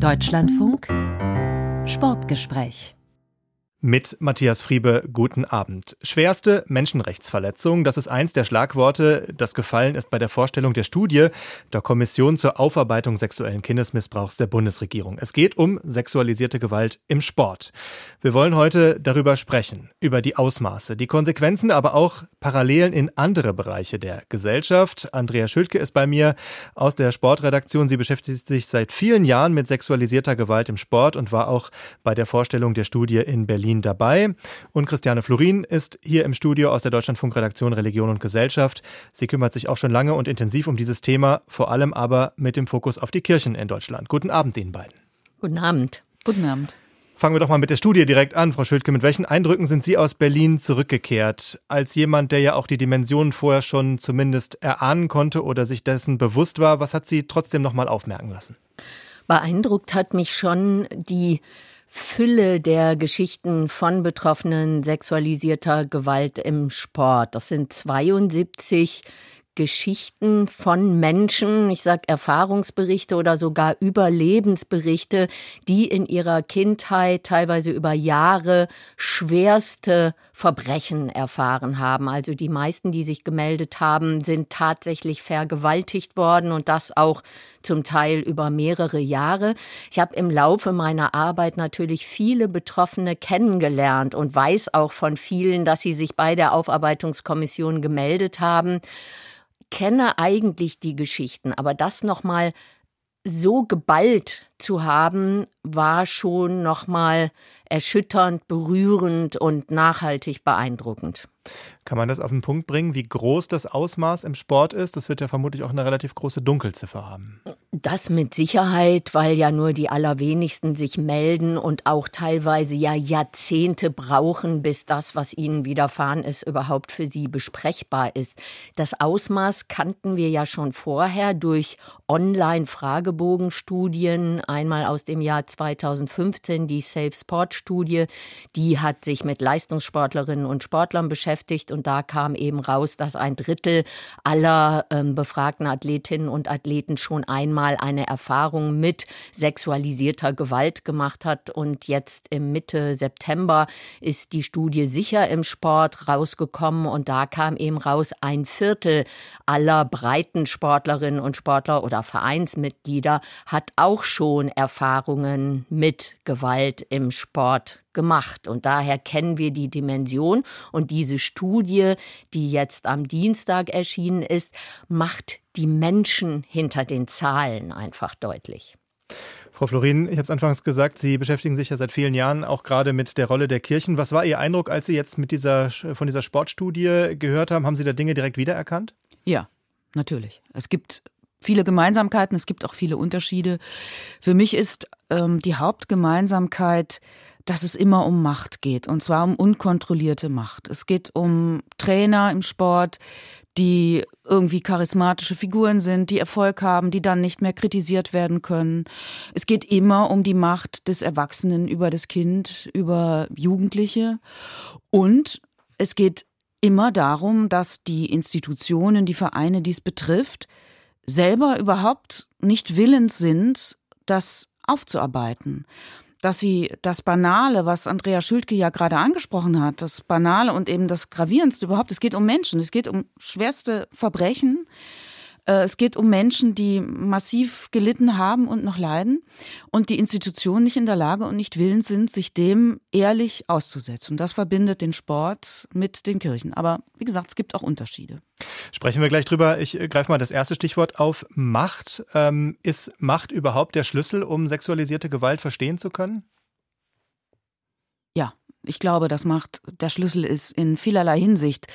Deutschlandfunk. Sportgespräch mit Matthias Friebe, guten Abend. Schwerste Menschenrechtsverletzung, das ist eins der Schlagworte, das gefallen ist bei der Vorstellung der Studie der Kommission zur Aufarbeitung sexuellen Kindesmissbrauchs der Bundesregierung. Es geht um sexualisierte Gewalt im Sport. Wir wollen heute darüber sprechen, über die Ausmaße, die Konsequenzen, aber auch Parallelen in andere Bereiche der Gesellschaft. Andrea Schülke ist bei mir aus der Sportredaktion. Sie beschäftigt sich seit vielen Jahren mit sexualisierter Gewalt im Sport und war auch bei der Vorstellung der Studie in Berlin Berlin dabei. Und Christiane Florin ist hier im Studio aus der Deutschlandfunkredaktion Religion und Gesellschaft. Sie kümmert sich auch schon lange und intensiv um dieses Thema, vor allem aber mit dem Fokus auf die Kirchen in Deutschland. Guten Abend Ihnen beiden. Guten Abend. Guten Abend. Fangen wir doch mal mit der Studie direkt an, Frau Schildke. Mit welchen Eindrücken sind Sie aus Berlin zurückgekehrt? Als jemand, der ja auch die Dimensionen vorher schon zumindest erahnen konnte oder sich dessen bewusst war, was hat Sie trotzdem noch mal aufmerken lassen? Beeindruckt hat mich schon die Fülle der Geschichten von Betroffenen sexualisierter Gewalt im Sport. Das sind 72 Geschichten von Menschen, ich sag Erfahrungsberichte oder sogar Überlebensberichte, die in ihrer Kindheit teilweise über Jahre schwerste Verbrechen erfahren haben. Also die meisten, die sich gemeldet haben, sind tatsächlich vergewaltigt worden und das auch zum Teil über mehrere Jahre. Ich habe im Laufe meiner Arbeit natürlich viele Betroffene kennengelernt und weiß auch von vielen, dass sie sich bei der Aufarbeitungskommission gemeldet haben kenne eigentlich die Geschichten, aber das nochmal so geballt zu haben, war schon nochmal erschütternd, berührend und nachhaltig beeindruckend. Kann man das auf den Punkt bringen, wie groß das Ausmaß im Sport ist? Das wird ja vermutlich auch eine relativ große Dunkelziffer haben. Das mit Sicherheit, weil ja nur die allerwenigsten sich melden und auch teilweise ja Jahrzehnte brauchen, bis das, was ihnen widerfahren ist, überhaupt für sie besprechbar ist. Das Ausmaß kannten wir ja schon vorher durch Online-Fragebogenstudien, einmal aus dem Jahr 2015 die Safe Sport Studie, die hat sich mit Leistungssportlerinnen und Sportlern beschäftigt und da kam eben raus, dass ein Drittel aller ähm, befragten Athletinnen und Athleten schon einmal eine Erfahrung mit sexualisierter Gewalt gemacht hat. Und jetzt im Mitte September ist die Studie sicher im Sport rausgekommen und da kam eben raus, ein Viertel aller breiten Sportlerinnen und Sportler oder Vereinsmitglieder hat auch schon Erfahrungen mit Gewalt im Sport gemacht. Und daher kennen wir die Dimension. Und diese Studie, die jetzt am Dienstag erschienen ist, macht die Menschen hinter den Zahlen einfach deutlich. Frau Florin, ich habe es anfangs gesagt, Sie beschäftigen sich ja seit vielen Jahren auch gerade mit der Rolle der Kirchen. Was war Ihr Eindruck, als Sie jetzt mit dieser, von dieser Sportstudie gehört haben? Haben Sie da Dinge direkt wiedererkannt? Ja, natürlich. Es gibt viele Gemeinsamkeiten, es gibt auch viele Unterschiede. Für mich ist ähm, die Hauptgemeinsamkeit, dass es immer um Macht geht, und zwar um unkontrollierte Macht. Es geht um Trainer im Sport, die irgendwie charismatische Figuren sind, die Erfolg haben, die dann nicht mehr kritisiert werden können. Es geht immer um die Macht des Erwachsenen über das Kind, über Jugendliche. Und es geht immer darum, dass die Institutionen, die Vereine, die es betrifft, selber überhaupt nicht willens sind, das aufzuarbeiten. Dass sie das Banale, was Andrea Schülke ja gerade angesprochen hat, das Banale und eben das Gravierendste überhaupt, es geht um Menschen, es geht um schwerste Verbrechen, es geht um Menschen, die massiv gelitten haben und noch leiden und die Institutionen nicht in der Lage und nicht willens sind, sich dem ehrlich auszusetzen. Und das verbindet den Sport mit den Kirchen. Aber wie gesagt, es gibt auch Unterschiede. Sprechen wir gleich drüber. Ich äh, greife mal das erste Stichwort auf. Macht. Ähm, ist Macht überhaupt der Schlüssel, um sexualisierte Gewalt verstehen zu können? Ich glaube, dass Macht der Schlüssel ist in vielerlei Hinsicht.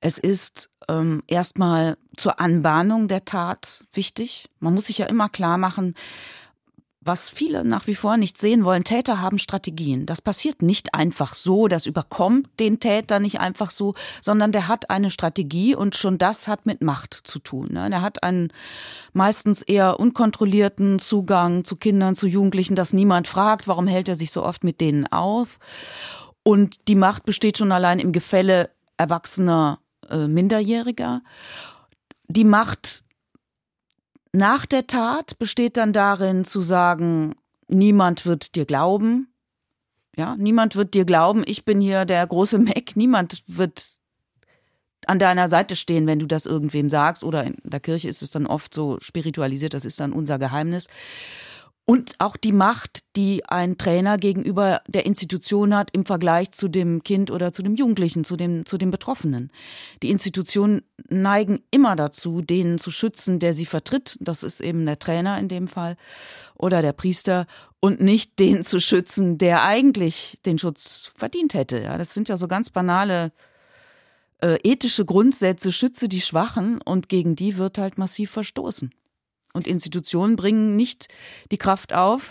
Es ist ähm, erstmal zur Anbahnung der Tat wichtig. Man muss sich ja immer klar machen, was viele nach wie vor nicht sehen wollen, Täter haben Strategien. Das passiert nicht einfach so, das überkommt den Täter nicht einfach so, sondern der hat eine Strategie und schon das hat mit Macht zu tun. Ne? Der hat einen meistens eher unkontrollierten Zugang zu Kindern, zu Jugendlichen, dass niemand fragt, warum hält er sich so oft mit denen auf. Und die Macht besteht schon allein im Gefälle erwachsener äh, Minderjähriger. Die Macht nach der Tat besteht dann darin zu sagen, niemand wird dir glauben. Ja, niemand wird dir glauben, ich bin hier der große Mac. Niemand wird an deiner Seite stehen, wenn du das irgendwem sagst. Oder in der Kirche ist es dann oft so spiritualisiert, das ist dann unser Geheimnis. Und auch die Macht, die ein Trainer gegenüber der Institution hat im Vergleich zu dem Kind oder zu dem Jugendlichen, zu dem, zu dem Betroffenen. Die Institutionen neigen immer dazu, denen zu schützen, der sie vertritt. Das ist eben der Trainer in dem Fall oder der Priester und nicht den zu schützen, der eigentlich den Schutz verdient hätte. Ja, das sind ja so ganz banale äh, ethische Grundsätze, schütze die Schwachen und gegen die wird halt massiv verstoßen. Und Institutionen bringen nicht die Kraft auf,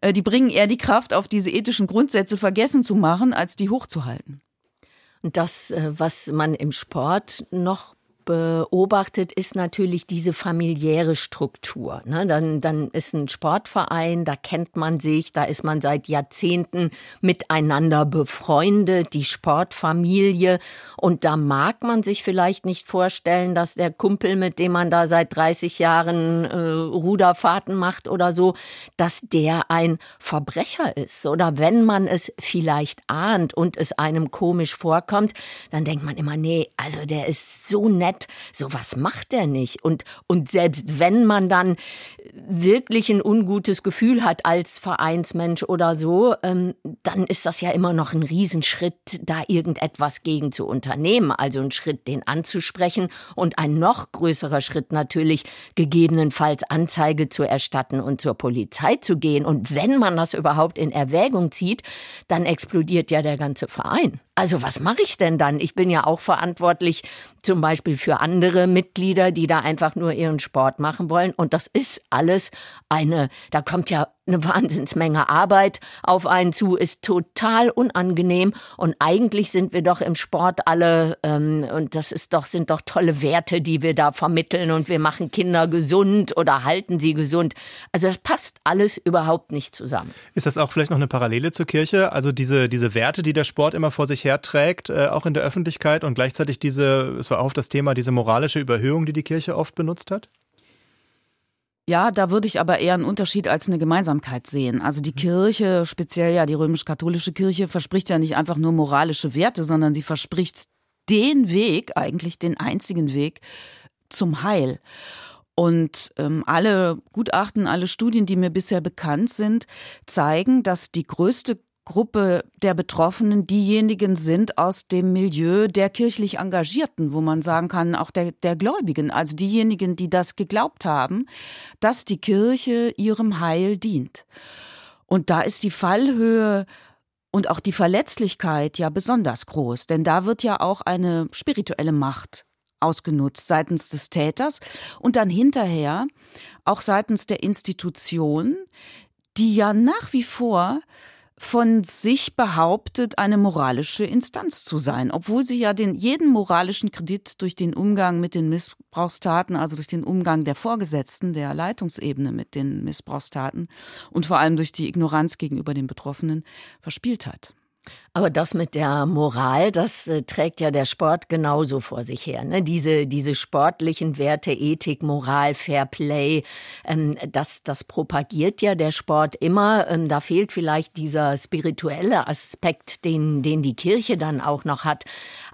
äh, die bringen eher die Kraft auf, diese ethischen Grundsätze vergessen zu machen, als die hochzuhalten. Und das, äh, was man im Sport noch beobachtet, ist natürlich diese familiäre Struktur. Ne? Dann, dann ist ein Sportverein, da kennt man sich, da ist man seit Jahrzehnten miteinander befreundet, die Sportfamilie. Und da mag man sich vielleicht nicht vorstellen, dass der Kumpel, mit dem man da seit 30 Jahren äh, Ruderfahrten macht oder so, dass der ein Verbrecher ist. Oder wenn man es vielleicht ahnt und es einem komisch vorkommt, dann denkt man immer, nee, also der ist so nett hat, sowas macht er nicht. Und, und selbst wenn man dann wirklich ein ungutes Gefühl hat als Vereinsmensch oder so, ähm, dann ist das ja immer noch ein Riesenschritt, da irgendetwas gegen zu unternehmen. Also ein Schritt, den anzusprechen und ein noch größerer Schritt natürlich gegebenenfalls Anzeige zu erstatten und zur Polizei zu gehen. Und wenn man das überhaupt in Erwägung zieht, dann explodiert ja der ganze Verein. Also was mache ich denn dann? Ich bin ja auch verantwortlich zum Beispiel für andere Mitglieder, die da einfach nur ihren Sport machen wollen. Und das ist alles eine, da kommt ja eine Wahnsinnsmenge Arbeit auf einen zu, ist total unangenehm. Und eigentlich sind wir doch im Sport alle, ähm, und das ist doch, sind doch tolle Werte, die wir da vermitteln und wir machen Kinder gesund oder halten sie gesund. Also das passt alles überhaupt nicht zusammen. Ist das auch vielleicht noch eine Parallele zur Kirche? Also diese, diese Werte, die der Sport immer vor sich herträgt, äh, auch in der Öffentlichkeit und gleichzeitig diese, es war auch das Thema, diese moralische Überhöhung, die die Kirche oft benutzt hat? Ja, da würde ich aber eher einen Unterschied als eine Gemeinsamkeit sehen. Also die Kirche, speziell ja die römisch-katholische Kirche, verspricht ja nicht einfach nur moralische Werte, sondern sie verspricht den Weg, eigentlich den einzigen Weg zum Heil. Und ähm, alle Gutachten, alle Studien, die mir bisher bekannt sind, zeigen, dass die größte Gruppe der Betroffenen diejenigen sind aus dem Milieu der kirchlich Engagierten, wo man sagen kann, auch der, der Gläubigen, also diejenigen, die das geglaubt haben, dass die Kirche ihrem Heil dient. Und da ist die Fallhöhe und auch die Verletzlichkeit ja besonders groß, denn da wird ja auch eine spirituelle Macht ausgenutzt seitens des Täters und dann hinterher auch seitens der Institution, die ja nach wie vor von sich behauptet, eine moralische Instanz zu sein, obwohl sie ja den jeden moralischen Kredit durch den Umgang mit den Missbrauchstaten, also durch den Umgang der Vorgesetzten, der Leitungsebene mit den Missbrauchstaten und vor allem durch die Ignoranz gegenüber den Betroffenen verspielt hat. Aber das mit der Moral, das äh, trägt ja der Sport genauso vor sich her. Ne? Diese, diese sportlichen Werte, Ethik, Moral, Fair Play, ähm, das, das propagiert ja der Sport immer. Ähm, da fehlt vielleicht dieser spirituelle Aspekt, den, den die Kirche dann auch noch hat.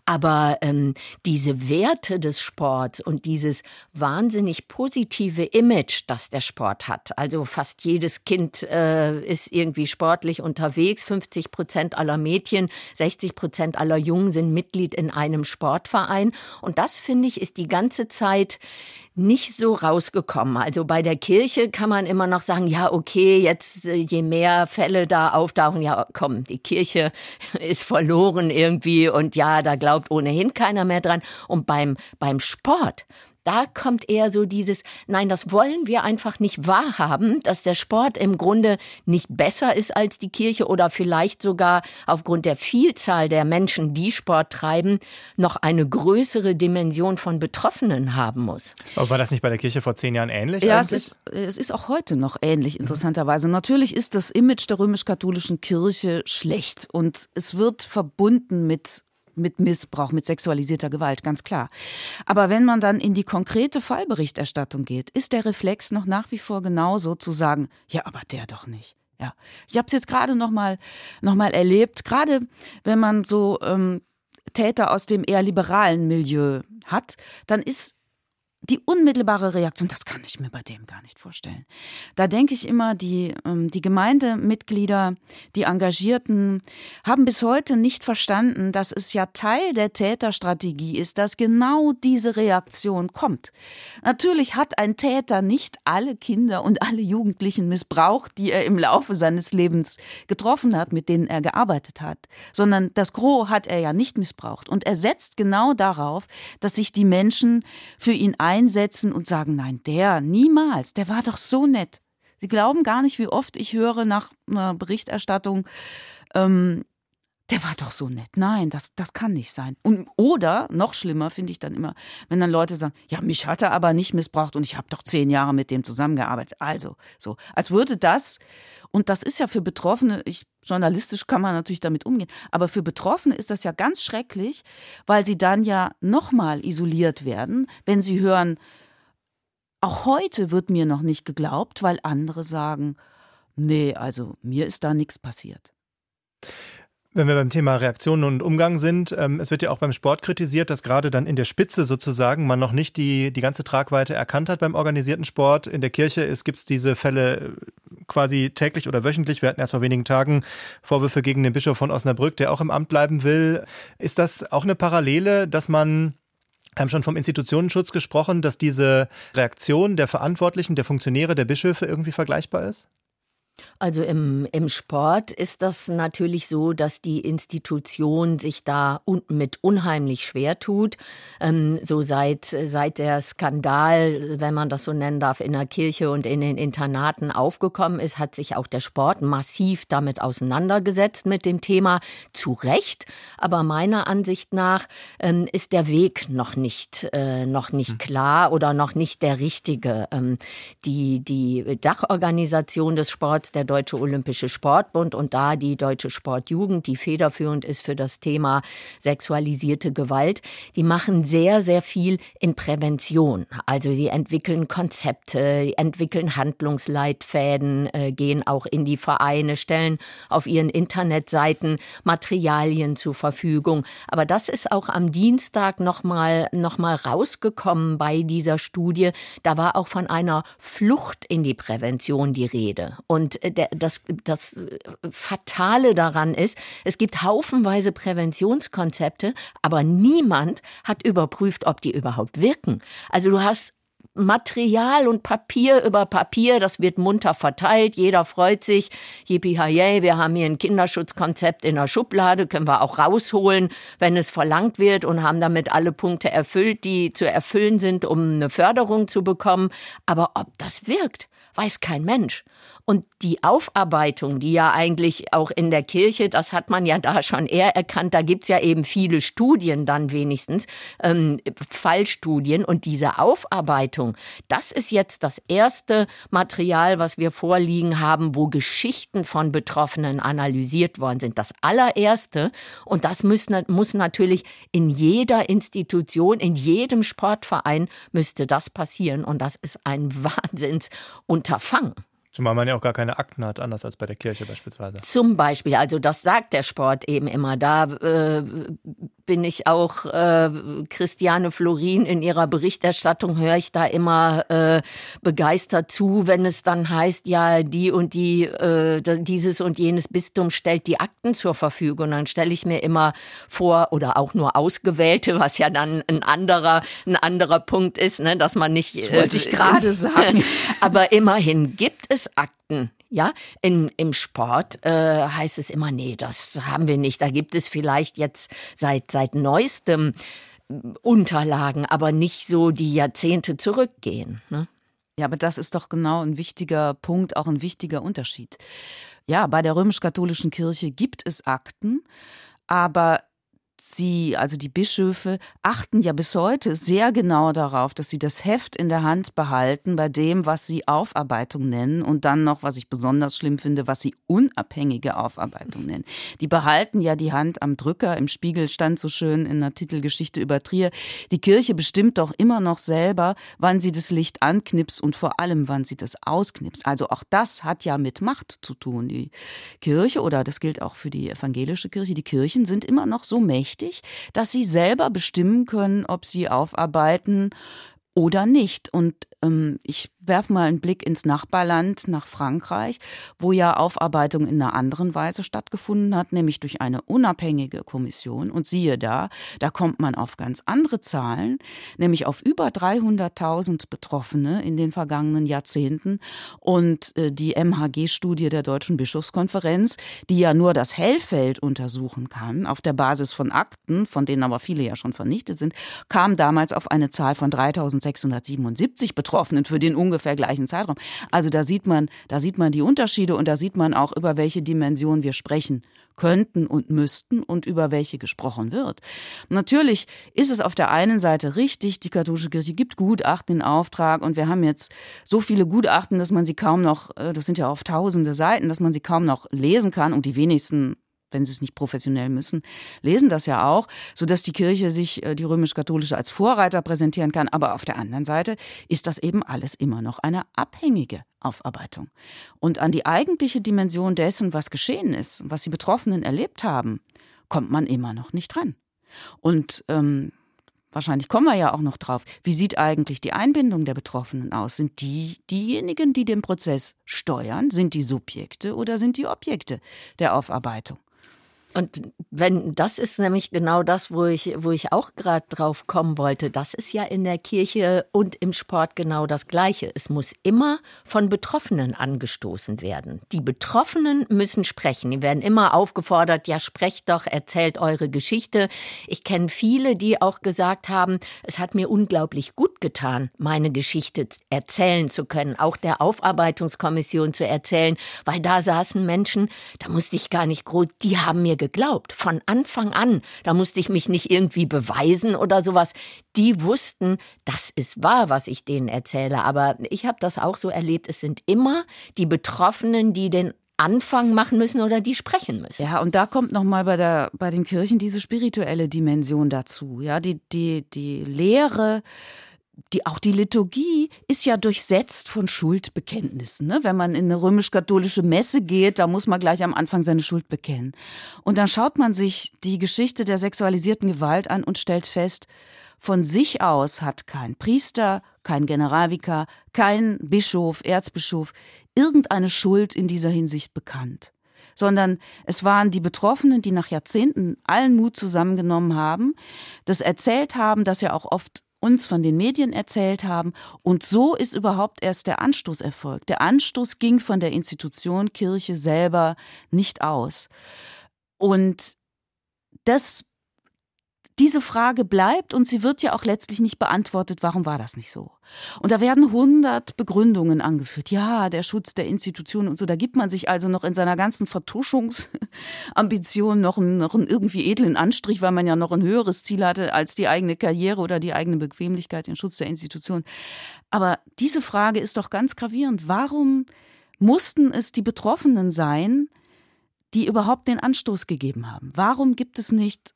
Aber ähm, diese Werte des Sports und dieses wahnsinnig positive Image, das der Sport hat, also fast jedes Kind äh, ist irgendwie sportlich unterwegs, 50 Prozent aller Mädchen, 60 Prozent aller Jungen sind Mitglied in einem Sportverein. Und das, finde ich, ist die ganze Zeit nicht so rausgekommen. Also bei der Kirche kann man immer noch sagen, ja, okay, jetzt äh, je mehr Fälle da auftauchen, ja, komm, die Kirche ist verloren irgendwie und ja, da glaubt ohnehin keiner mehr dran. Und beim, beim Sport, da kommt eher so dieses, nein, das wollen wir einfach nicht wahrhaben, dass der Sport im Grunde nicht besser ist als die Kirche oder vielleicht sogar aufgrund der Vielzahl der Menschen, die Sport treiben, noch eine größere Dimension von Betroffenen haben muss. Aber war das nicht bei der Kirche vor zehn Jahren ähnlich? Ja, es ist, es ist auch heute noch ähnlich, interessanterweise. Mhm. Natürlich ist das Image der römisch-katholischen Kirche schlecht und es wird verbunden mit mit Missbrauch, mit sexualisierter Gewalt, ganz klar. Aber wenn man dann in die konkrete Fallberichterstattung geht, ist der Reflex noch nach wie vor genauso zu sagen, ja, aber der doch nicht. Ja, ich habe es jetzt gerade noch mal noch mal erlebt. Gerade wenn man so ähm, Täter aus dem eher liberalen Milieu hat, dann ist die unmittelbare Reaktion, das kann ich mir bei dem gar nicht vorstellen. Da denke ich immer, die, ähm, die Gemeindemitglieder, die Engagierten haben bis heute nicht verstanden, dass es ja Teil der Täterstrategie ist, dass genau diese Reaktion kommt. Natürlich hat ein Täter nicht alle Kinder und alle Jugendlichen missbraucht, die er im Laufe seines Lebens getroffen hat, mit denen er gearbeitet hat, sondern das Gros hat er ja nicht missbraucht. Und er setzt genau darauf, dass sich die Menschen für ihn ein einsetzen und sagen, nein, der, niemals, der war doch so nett. Sie glauben gar nicht, wie oft ich höre nach einer Berichterstattung, ähm, der war doch so nett. Nein, das, das kann nicht sein. Und, oder, noch schlimmer finde ich dann immer, wenn dann Leute sagen, ja, mich hat er aber nicht missbraucht und ich habe doch zehn Jahre mit dem zusammengearbeitet. Also, so, als würde das und das ist ja für Betroffene, ich, journalistisch kann man natürlich damit umgehen, aber für Betroffene ist das ja ganz schrecklich, weil sie dann ja nochmal isoliert werden, wenn sie hören, auch heute wird mir noch nicht geglaubt, weil andere sagen, nee, also mir ist da nichts passiert. Wenn wir beim Thema Reaktionen und Umgang sind, ähm, es wird ja auch beim Sport kritisiert, dass gerade dann in der Spitze sozusagen man noch nicht die, die ganze Tragweite erkannt hat beim organisierten Sport. In der Kirche gibt es diese Fälle äh, quasi täglich oder wöchentlich. Wir hatten erst vor wenigen Tagen Vorwürfe gegen den Bischof von Osnabrück, der auch im Amt bleiben will. Ist das auch eine Parallele, dass man haben schon vom Institutionenschutz gesprochen, dass diese Reaktion der Verantwortlichen, der Funktionäre, der Bischöfe irgendwie vergleichbar ist? Also im, im Sport ist das natürlich so, dass die Institution sich da un mit unheimlich schwer tut. Ähm, so seit, seit der Skandal, wenn man das so nennen darf, in der Kirche und in den Internaten aufgekommen ist, hat sich auch der Sport massiv damit auseinandergesetzt mit dem Thema. Zu Recht. Aber meiner Ansicht nach ähm, ist der Weg noch nicht, äh, noch nicht hm. klar oder noch nicht der richtige. Ähm, die, die Dachorganisation des Sports Sports, der Deutsche Olympische Sportbund und da die Deutsche Sportjugend, die federführend ist für das Thema sexualisierte Gewalt, die machen sehr, sehr viel in Prävention. Also die entwickeln Konzepte, die entwickeln Handlungsleitfäden, äh, gehen auch in die Vereine, stellen auf ihren Internetseiten Materialien zur Verfügung. Aber das ist auch am Dienstag nochmal noch mal rausgekommen bei dieser Studie. Da war auch von einer Flucht in die Prävention die Rede. Und äh, das, das Fatale daran ist, es gibt haufenweise Präventionskonzepte, aber niemand hat überprüft, ob die überhaupt wirken. Also du hast Material und Papier über Papier, das wird munter verteilt, jeder freut sich, yippie wir haben hier ein Kinderschutzkonzept in der Schublade, können wir auch rausholen, wenn es verlangt wird und haben damit alle Punkte erfüllt, die zu erfüllen sind, um eine Förderung zu bekommen. Aber ob das wirkt, weiß kein Mensch. Und die Aufarbeitung, die ja eigentlich auch in der Kirche, das hat man ja da schon eher erkannt, da gibt's ja eben viele Studien dann wenigstens, ähm, Fallstudien. Und diese Aufarbeitung, das ist jetzt das erste Material, was wir vorliegen haben, wo Geschichten von Betroffenen analysiert worden sind. Das allererste. Und das muss, muss natürlich in jeder Institution, in jedem Sportverein müsste das passieren. Und das ist ein Wahnsinnsunterfangen. Zumal man ja auch gar keine Akten hat, anders als bei der Kirche beispielsweise. Zum Beispiel, also das sagt der Sport eben immer. Da äh, bin ich auch äh, Christiane Florin in ihrer Berichterstattung, höre ich da immer äh, begeistert zu, wenn es dann heißt, ja, die und die, äh, dieses und jenes Bistum stellt die Akten zur Verfügung. Und dann stelle ich mir immer vor, oder auch nur ausgewählte, was ja dann ein anderer, ein anderer Punkt ist, ne, dass man nicht. Das wollte ich gerade sagen. aber immerhin gibt es Akten. Ja, in, im Sport äh, heißt es immer, nee, das haben wir nicht. Da gibt es vielleicht jetzt seit, seit neuestem Unterlagen, aber nicht so, die Jahrzehnte zurückgehen. Ne? Ja, aber das ist doch genau ein wichtiger Punkt, auch ein wichtiger Unterschied. Ja, bei der römisch-katholischen Kirche gibt es Akten, aber sie, also die Bischöfe, achten ja bis heute sehr genau darauf, dass sie das Heft in der Hand behalten bei dem, was sie Aufarbeitung nennen und dann noch, was ich besonders schlimm finde, was sie unabhängige Aufarbeitung nennen. Die behalten ja die Hand am Drücker. Im Spiegel stand so schön in der Titelgeschichte über Trier, die Kirche bestimmt doch immer noch selber, wann sie das Licht anknipst und vor allem, wann sie das ausknipst. Also auch das hat ja mit Macht zu tun. Die Kirche, oder das gilt auch für die evangelische Kirche, die Kirchen sind immer noch so mächtig, wichtig, dass sie selber bestimmen können, ob sie aufarbeiten oder nicht. Und ähm, ich werfe mal einen Blick ins Nachbarland, nach Frankreich, wo ja Aufarbeitung in einer anderen Weise stattgefunden hat, nämlich durch eine unabhängige Kommission. Und siehe da, da kommt man auf ganz andere Zahlen, nämlich auf über 300.000 Betroffene in den vergangenen Jahrzehnten. Und äh, die MHG-Studie der Deutschen Bischofskonferenz, die ja nur das Hellfeld untersuchen kann, auf der Basis von Akten, von denen aber viele ja schon vernichtet sind, kam damals auf eine Zahl von 3.677 Betroffenen für den ungefähr gleichen Zeitraum. Also da sieht man, da sieht man die Unterschiede und da sieht man auch, über welche Dimension wir sprechen könnten und müssten und über welche gesprochen wird. Natürlich ist es auf der einen Seite richtig, die katholische Kirche gibt Gutachten in Auftrag und wir haben jetzt so viele Gutachten, dass man sie kaum noch, äh, das sind ja auf tausende Seiten, dass man sie kaum noch lesen kann und die wenigsten wenn sie es nicht professionell müssen, lesen das ja auch, sodass die Kirche sich, äh, die römisch-katholische, als Vorreiter präsentieren kann. Aber auf der anderen Seite ist das eben alles immer noch eine abhängige Aufarbeitung. Und an die eigentliche Dimension dessen, was geschehen ist, was die Betroffenen erlebt haben, kommt man immer noch nicht dran. Und ähm, wahrscheinlich kommen wir ja auch noch drauf, wie sieht eigentlich die Einbindung der Betroffenen aus? Sind die diejenigen, die den Prozess steuern? Sind die Subjekte oder sind die Objekte der Aufarbeitung? Und wenn das ist nämlich genau das, wo ich, wo ich auch gerade drauf kommen wollte. Das ist ja in der Kirche und im Sport genau das Gleiche. Es muss immer von Betroffenen angestoßen werden. Die Betroffenen müssen sprechen. Die werden immer aufgefordert, ja, sprecht doch, erzählt eure Geschichte. Ich kenne viele, die auch gesagt haben, es hat mir unglaublich gut getan, meine Geschichte erzählen zu können, auch der Aufarbeitungskommission zu erzählen, weil da saßen Menschen, da musste ich gar nicht groß, die haben mir geglaubt, von Anfang an. Da musste ich mich nicht irgendwie beweisen oder sowas. Die wussten, das ist wahr, was ich denen erzähle. Aber ich habe das auch so erlebt. Es sind immer die Betroffenen, die den Anfang machen müssen oder die sprechen müssen. Ja, und da kommt nochmal bei bei den Kirchen diese spirituelle Dimension dazu. Ja, die, die, die Lehre, die, auch die Liturgie ist ja durchsetzt von Schuldbekenntnissen. Ne? Wenn man in eine römisch-katholische Messe geht, da muss man gleich am Anfang seine Schuld bekennen. Und dann schaut man sich die Geschichte der sexualisierten Gewalt an und stellt fest, von sich aus hat kein Priester, kein Generalvikar, kein Bischof, Erzbischof irgendeine Schuld in dieser Hinsicht bekannt sondern es waren die Betroffenen, die nach Jahrzehnten allen Mut zusammengenommen haben, das erzählt haben, dass ja auch oft uns von den Medien erzählt haben. Und so ist überhaupt erst der Anstoß erfolgt. Der Anstoß ging von der Institution Kirche selber nicht aus. Und das diese Frage bleibt und sie wird ja auch letztlich nicht beantwortet, warum war das nicht so? Und da werden hundert Begründungen angeführt. Ja, der Schutz der Institutionen und so. Da gibt man sich also noch in seiner ganzen Vertuschungsambition noch einen, noch einen irgendwie edlen Anstrich, weil man ja noch ein höheres Ziel hatte als die eigene Karriere oder die eigene Bequemlichkeit, den Schutz der Institutionen. Aber diese Frage ist doch ganz gravierend. Warum mussten es die Betroffenen sein, die überhaupt den Anstoß gegeben haben? Warum gibt es nicht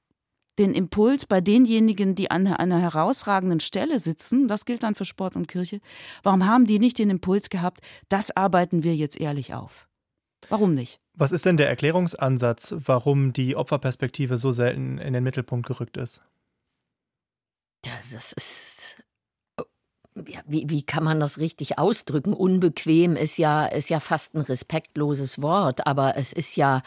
den Impuls bei denjenigen, die an einer herausragenden Stelle sitzen, das gilt dann für Sport und Kirche, warum haben die nicht den Impuls gehabt, das arbeiten wir jetzt ehrlich auf? Warum nicht? Was ist denn der Erklärungsansatz, warum die Opferperspektive so selten in den Mittelpunkt gerückt ist? Ja, das ist. Ja, wie, wie kann man das richtig ausdrücken? Unbequem ist ja, ist ja fast ein respektloses Wort, aber es ist ja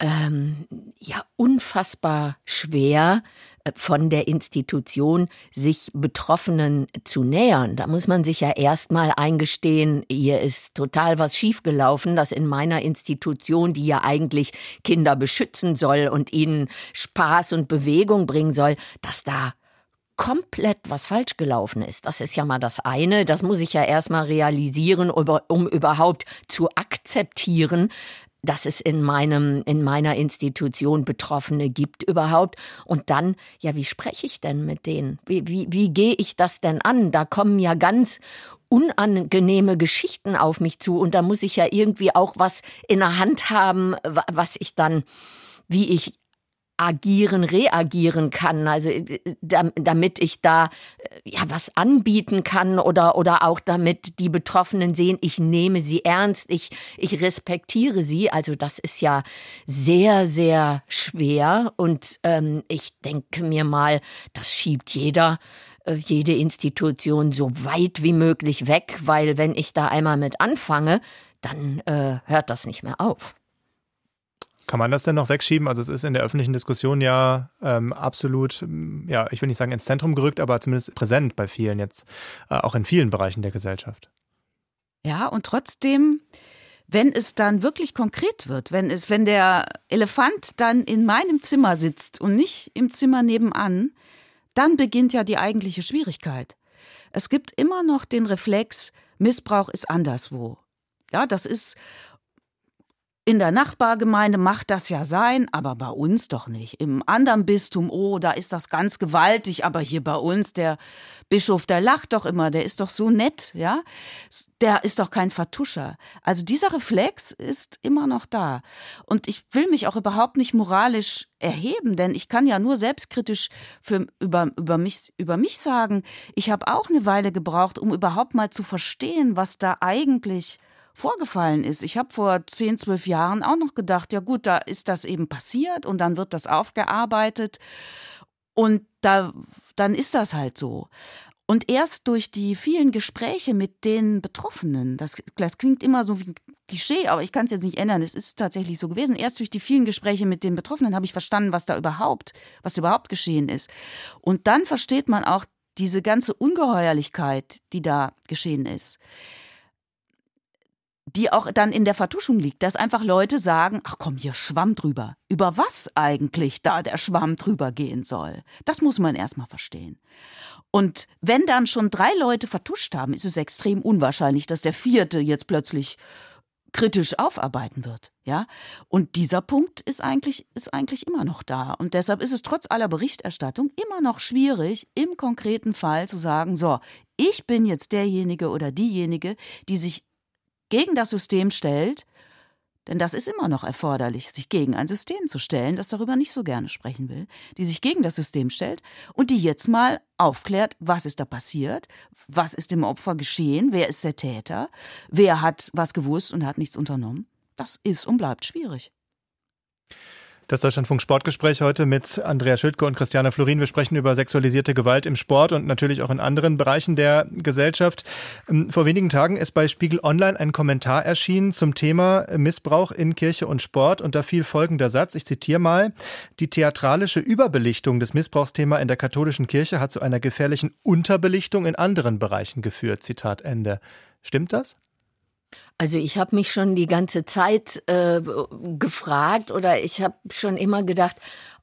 ähm, ja unfassbar schwer äh, von der Institution sich Betroffenen zu nähern. Da muss man sich ja erstmal eingestehen, hier ist total was schiefgelaufen, dass in meiner Institution, die ja eigentlich Kinder beschützen soll und ihnen Spaß und Bewegung bringen soll, dass da komplett was falsch gelaufen ist. Das ist ja mal das eine. Das muss ich ja erstmal realisieren, um überhaupt zu akzeptieren, dass es in meinem, in meiner Institution Betroffene gibt überhaupt. Und dann, ja, wie spreche ich denn mit denen? Wie, wie, wie gehe ich das denn an? Da kommen ja ganz unangenehme Geschichten auf mich zu und da muss ich ja irgendwie auch was in der Hand haben, was ich dann, wie ich agieren, reagieren kann, also äh, damit ich da äh, ja was anbieten kann oder oder auch damit die Betroffenen sehen, ich nehme sie ernst, ich ich respektiere sie. Also das ist ja sehr sehr schwer und ähm, ich denke mir mal, das schiebt jeder äh, jede Institution so weit wie möglich weg, weil wenn ich da einmal mit anfange, dann äh, hört das nicht mehr auf. Kann man das denn noch wegschieben? Also es ist in der öffentlichen Diskussion ja ähm, absolut, ja, ich will nicht sagen ins Zentrum gerückt, aber zumindest präsent bei vielen jetzt, äh, auch in vielen Bereichen der Gesellschaft. Ja, und trotzdem, wenn es dann wirklich konkret wird, wenn es, wenn der Elefant dann in meinem Zimmer sitzt und nicht im Zimmer nebenan, dann beginnt ja die eigentliche Schwierigkeit. Es gibt immer noch den Reflex, Missbrauch ist anderswo. Ja, das ist in der Nachbargemeinde macht das ja sein, aber bei uns doch nicht. Im anderen Bistum, oh, da ist das ganz gewaltig, aber hier bei uns, der Bischof, der lacht doch immer, der ist doch so nett, ja? Der ist doch kein Vertuscher. Also dieser Reflex ist immer noch da. Und ich will mich auch überhaupt nicht moralisch erheben, denn ich kann ja nur selbstkritisch für, über, über, mich, über mich sagen, ich habe auch eine Weile gebraucht, um überhaupt mal zu verstehen, was da eigentlich vorgefallen ist. Ich habe vor 10, 12 Jahren auch noch gedacht, ja gut, da ist das eben passiert und dann wird das aufgearbeitet und da, dann ist das halt so. Und erst durch die vielen Gespräche mit den Betroffenen, das, das klingt immer so wie ein Klischee, aber ich kann es jetzt nicht ändern, es ist tatsächlich so gewesen. Erst durch die vielen Gespräche mit den Betroffenen habe ich verstanden, was da überhaupt, was überhaupt geschehen ist. Und dann versteht man auch diese ganze Ungeheuerlichkeit, die da geschehen ist die auch dann in der Vertuschung liegt, dass einfach Leute sagen, ach komm, hier Schwamm drüber. Über was eigentlich da der Schwamm drüber gehen soll. Das muss man erstmal verstehen. Und wenn dann schon drei Leute vertuscht haben, ist es extrem unwahrscheinlich, dass der vierte jetzt plötzlich kritisch aufarbeiten wird, ja? Und dieser Punkt ist eigentlich, ist eigentlich immer noch da. Und deshalb ist es trotz aller Berichterstattung immer noch schwierig, im konkreten Fall zu sagen, so, ich bin jetzt derjenige oder diejenige, die sich gegen das System stellt, denn das ist immer noch erforderlich, sich gegen ein System zu stellen, das darüber nicht so gerne sprechen will, die sich gegen das System stellt und die jetzt mal aufklärt, was ist da passiert, was ist dem Opfer geschehen, wer ist der Täter, wer hat was gewusst und hat nichts unternommen. Das ist und bleibt schwierig. Das Deutschlandfunk Sportgespräch heute mit Andrea Schildke und Christiane Florin. Wir sprechen über sexualisierte Gewalt im Sport und natürlich auch in anderen Bereichen der Gesellschaft. Ähm, vor wenigen Tagen ist bei Spiegel Online ein Kommentar erschienen zum Thema Missbrauch in Kirche und Sport und da fiel folgender Satz. Ich zitiere mal. Die theatralische Überbelichtung des Missbrauchsthema in der katholischen Kirche hat zu einer gefährlichen Unterbelichtung in anderen Bereichen geführt. Zitat Ende. Stimmt das? Also ich habe mich schon die ganze Zeit äh, gefragt oder ich habe schon immer gedacht,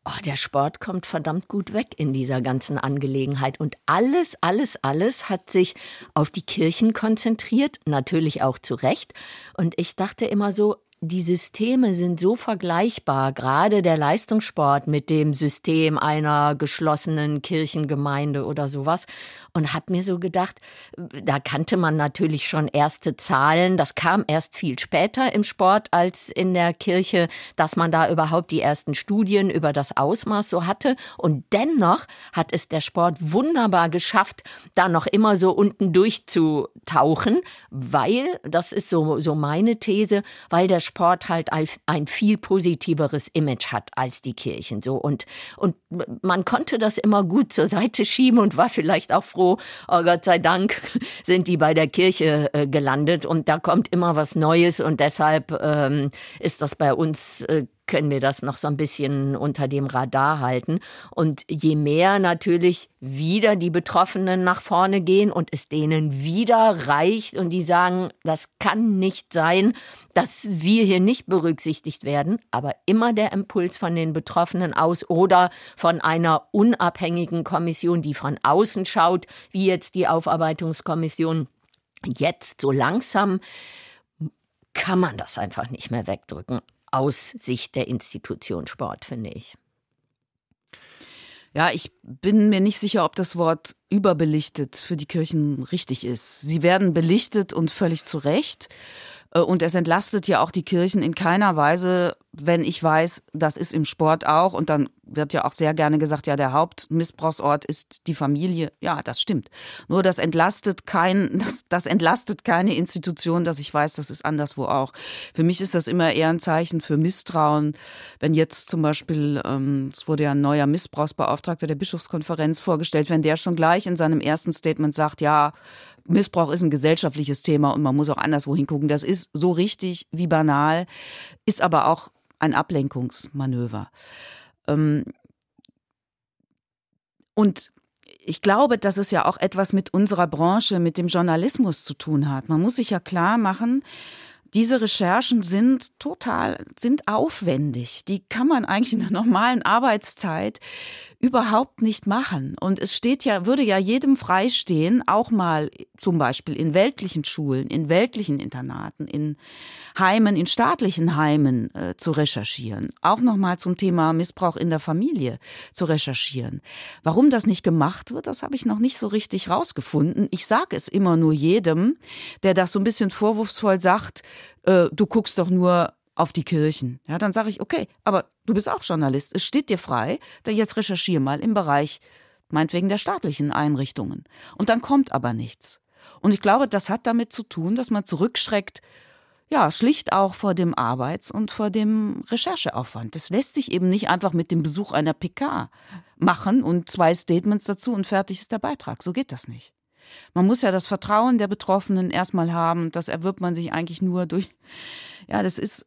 oh, der Sport kommt verdammt gut weg in dieser ganzen Angelegenheit. Und alles, alles, alles hat sich auf die Kirchen konzentriert, natürlich auch zu Recht. Und ich dachte immer so, die Systeme sind so vergleichbar, gerade der Leistungssport mit dem System einer geschlossenen Kirchengemeinde oder sowas. Und hab mir so gedacht, da kannte man natürlich schon erste Zahlen. Das kam erst viel später im Sport als in der Kirche, dass man da überhaupt die ersten Studien über das Ausmaß so hatte. Und dennoch hat es der Sport wunderbar geschafft, da noch immer so unten durchzutauchen, weil, das ist so, so meine These, weil der halt ein viel positiveres Image hat als die Kirchen. So und, und man konnte das immer gut zur Seite schieben und war vielleicht auch froh, oh Gott sei Dank sind die bei der Kirche äh, gelandet und da kommt immer was Neues und deshalb ähm, ist das bei uns äh, können wir das noch so ein bisschen unter dem Radar halten. Und je mehr natürlich wieder die Betroffenen nach vorne gehen und es denen wieder reicht und die sagen, das kann nicht sein, dass wir hier nicht berücksichtigt werden, aber immer der Impuls von den Betroffenen aus oder von einer unabhängigen Kommission, die von außen schaut, wie jetzt die Aufarbeitungskommission jetzt so langsam kann man das einfach nicht mehr wegdrücken aus Sicht der Institution Sport, finde ich. Ja, ich bin mir nicht sicher, ob das Wort überbelichtet für die Kirchen richtig ist. Sie werden belichtet und völlig zu Recht. Äh, und es entlastet ja auch die Kirchen in keiner Weise, wenn ich weiß, das ist im Sport auch. Und dann wird ja auch sehr gerne gesagt, ja, der Hauptmissbrauchsort ist die Familie. Ja, das stimmt. Nur das entlastet kein, das, das entlastet keine Institution, dass ich weiß, das ist anderswo auch. Für mich ist das immer eher ein Zeichen für Misstrauen. Wenn jetzt zum Beispiel, ähm, es wurde ja ein neuer Missbrauchsbeauftragter der Bischofskonferenz vorgestellt, wenn der schon gleich in seinem ersten Statement sagt, ja, Missbrauch ist ein gesellschaftliches Thema und man muss auch anderswo hingucken. Das ist so richtig wie banal, ist aber auch ein Ablenkungsmanöver. Ähm, und ich glaube, dass es ja auch etwas mit unserer Branche, mit dem Journalismus zu tun hat. Man muss sich ja klar machen, diese Recherchen sind total, sind aufwendig. Die kann man eigentlich in der normalen Arbeitszeit überhaupt nicht machen. Und es steht ja, würde ja jedem freistehen, auch mal zum Beispiel in weltlichen Schulen, in weltlichen Internaten, in Heimen, in staatlichen Heimen äh, zu recherchieren. Auch nochmal zum Thema Missbrauch in der Familie zu recherchieren. Warum das nicht gemacht wird, das habe ich noch nicht so richtig rausgefunden. Ich sage es immer nur jedem, der das so ein bisschen vorwurfsvoll sagt, äh, du guckst doch nur auf die Kirchen. Ja, dann sage ich, okay, aber du bist auch Journalist. Es steht dir frei, dann jetzt recherchier mal im Bereich, meinetwegen der staatlichen Einrichtungen. Und dann kommt aber nichts. Und ich glaube, das hat damit zu tun, dass man zurückschreckt, ja, schlicht auch vor dem Arbeits- und vor dem Rechercheaufwand. Das lässt sich eben nicht einfach mit dem Besuch einer PK machen und zwei Statements dazu und fertig ist der Beitrag. So geht das nicht. Man muss ja das Vertrauen der Betroffenen erstmal haben. Das erwirbt man sich eigentlich nur durch, ja, das ist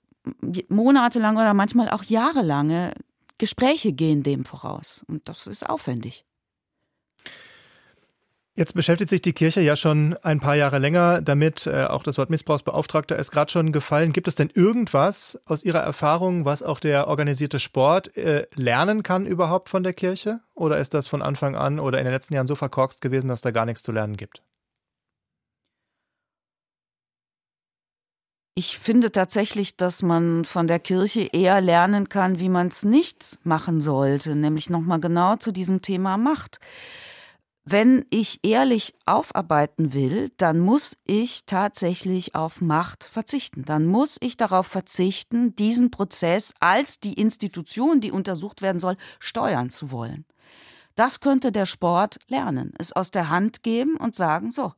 monatelang oder manchmal auch jahrelange Gespräche gehen dem voraus. Und das ist aufwendig. Jetzt beschäftigt sich die Kirche ja schon ein paar Jahre länger damit. Äh, auch das Wort Missbrauchsbeauftragter ist gerade schon gefallen. Gibt es denn irgendwas aus Ihrer Erfahrung, was auch der organisierte Sport äh, lernen kann überhaupt von der Kirche? Oder ist das von Anfang an oder in den letzten Jahren so verkorkst gewesen, dass da gar nichts zu lernen gibt? Ich finde tatsächlich, dass man von der Kirche eher lernen kann, wie man es nicht machen sollte, nämlich nochmal genau zu diesem Thema Macht. Wenn ich ehrlich aufarbeiten will, dann muss ich tatsächlich auf Macht verzichten. Dann muss ich darauf verzichten, diesen Prozess als die Institution, die untersucht werden soll, steuern zu wollen. Das könnte der Sport lernen, es aus der Hand geben und sagen, so,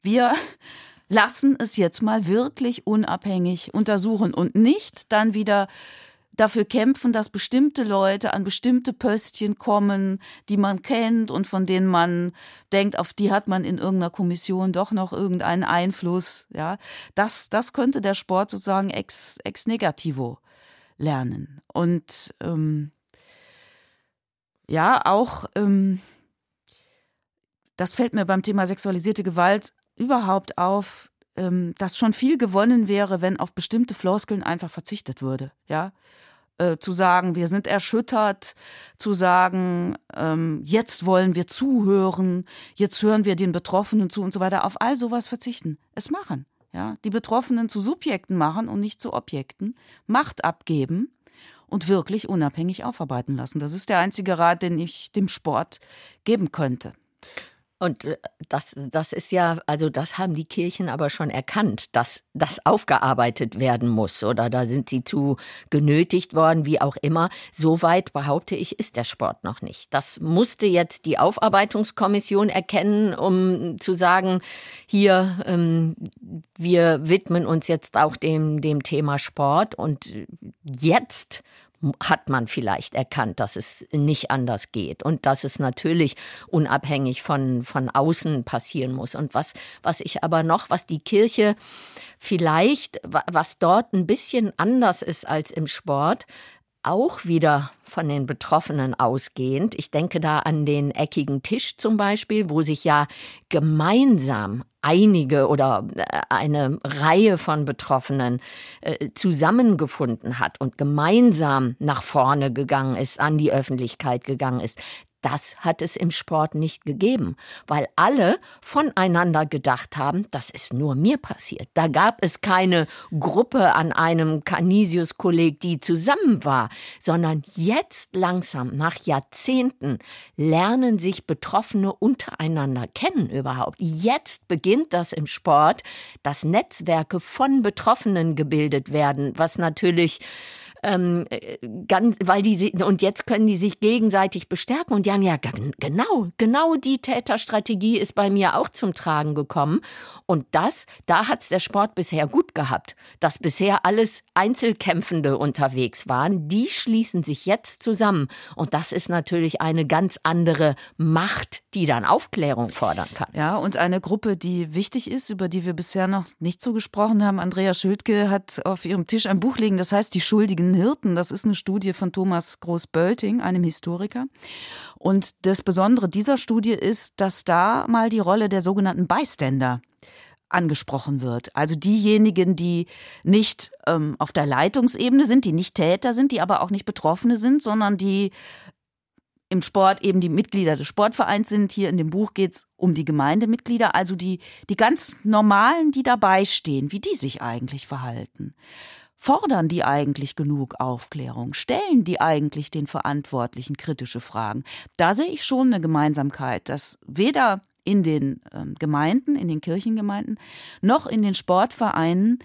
wir lassen es jetzt mal wirklich unabhängig untersuchen und nicht dann wieder dafür kämpfen, dass bestimmte Leute an bestimmte Pöstchen kommen, die man kennt und von denen man denkt, auf die hat man in irgendeiner Kommission doch noch irgendeinen Einfluss. Ja, das, das könnte der Sport sozusagen ex, ex negativo lernen. Und ähm, ja, auch ähm, das fällt mir beim Thema sexualisierte Gewalt überhaupt auf, ähm, dass schon viel gewonnen wäre, wenn auf bestimmte Floskeln einfach verzichtet würde. Ja, äh, zu sagen, wir sind erschüttert, zu sagen, ähm, jetzt wollen wir zuhören, jetzt hören wir den Betroffenen zu und so weiter. Auf all sowas verzichten. Es machen. Ja, die Betroffenen zu Subjekten machen und nicht zu Objekten, Macht abgeben und wirklich unabhängig aufarbeiten lassen. Das ist der einzige Rat, den ich dem Sport geben könnte. Und äh, das, das ist ja, also das haben die Kirchen aber schon erkannt, dass das aufgearbeitet werden muss. Oder da sind sie zu genötigt worden, wie auch immer. Soweit behaupte ich, ist der Sport noch nicht. Das musste jetzt die Aufarbeitungskommission erkennen, um zu sagen, hier, ähm, wir widmen uns jetzt auch dem, dem Thema Sport. Und jetzt hat man vielleicht erkannt, dass es nicht anders geht und dass es natürlich unabhängig von, von außen passieren muss. Und was, was ich aber noch, was die Kirche vielleicht, was dort ein bisschen anders ist als im Sport, auch wieder von den Betroffenen ausgehend. Ich denke da an den eckigen Tisch zum Beispiel, wo sich ja gemeinsam einige oder äh, eine Reihe von Betroffenen äh, zusammengefunden hat und gemeinsam nach vorne gegangen ist, an die Öffentlichkeit gegangen ist. Das hat es im Sport nicht gegeben, weil alle voneinander gedacht haben, das ist nur mir passiert. Da gab es keine Gruppe an einem Canisius-Kolleg, die zusammen war, sondern jetzt langsam, nach Jahrzehnten, lernen sich Betroffene untereinander kennen überhaupt. Jetzt beginnt das im Sport, dass Netzwerke von Betroffenen gebildet werden, was natürlich ähm, äh, ganz, weil die und jetzt können die sich gegenseitig bestärken und die haben ja genau, genau die Täterstrategie ist bei mir auch zum Tragen gekommen und das, da hat's der Sport bisher gut gehabt, dass bisher alles Einzelkämpfende unterwegs waren, die schließen sich jetzt zusammen und das ist natürlich eine ganz andere Macht, die dann Aufklärung fordern kann. Ja, und eine Gruppe, die wichtig ist, über die wir bisher noch nicht so gesprochen haben. Andrea Schildke hat auf ihrem Tisch ein Buch liegen, das heißt Die Schuldigen den Hirten. Das ist eine Studie von Thomas Groß-Bölting, einem Historiker. Und das Besondere dieser Studie ist, dass da mal die Rolle der sogenannten Bystander angesprochen wird. Also diejenigen, die nicht ähm, auf der Leitungsebene sind, die nicht Täter sind, die aber auch nicht Betroffene sind, sondern die im Sport eben die Mitglieder des Sportvereins sind. Hier in dem Buch geht es um die Gemeindemitglieder, also die, die ganz normalen, die dabei stehen, wie die sich eigentlich verhalten. Fordern die eigentlich genug Aufklärung? Stellen die eigentlich den Verantwortlichen kritische Fragen? Da sehe ich schon eine Gemeinsamkeit, dass weder in den ähm, Gemeinden, in den Kirchengemeinden, noch in den Sportvereinen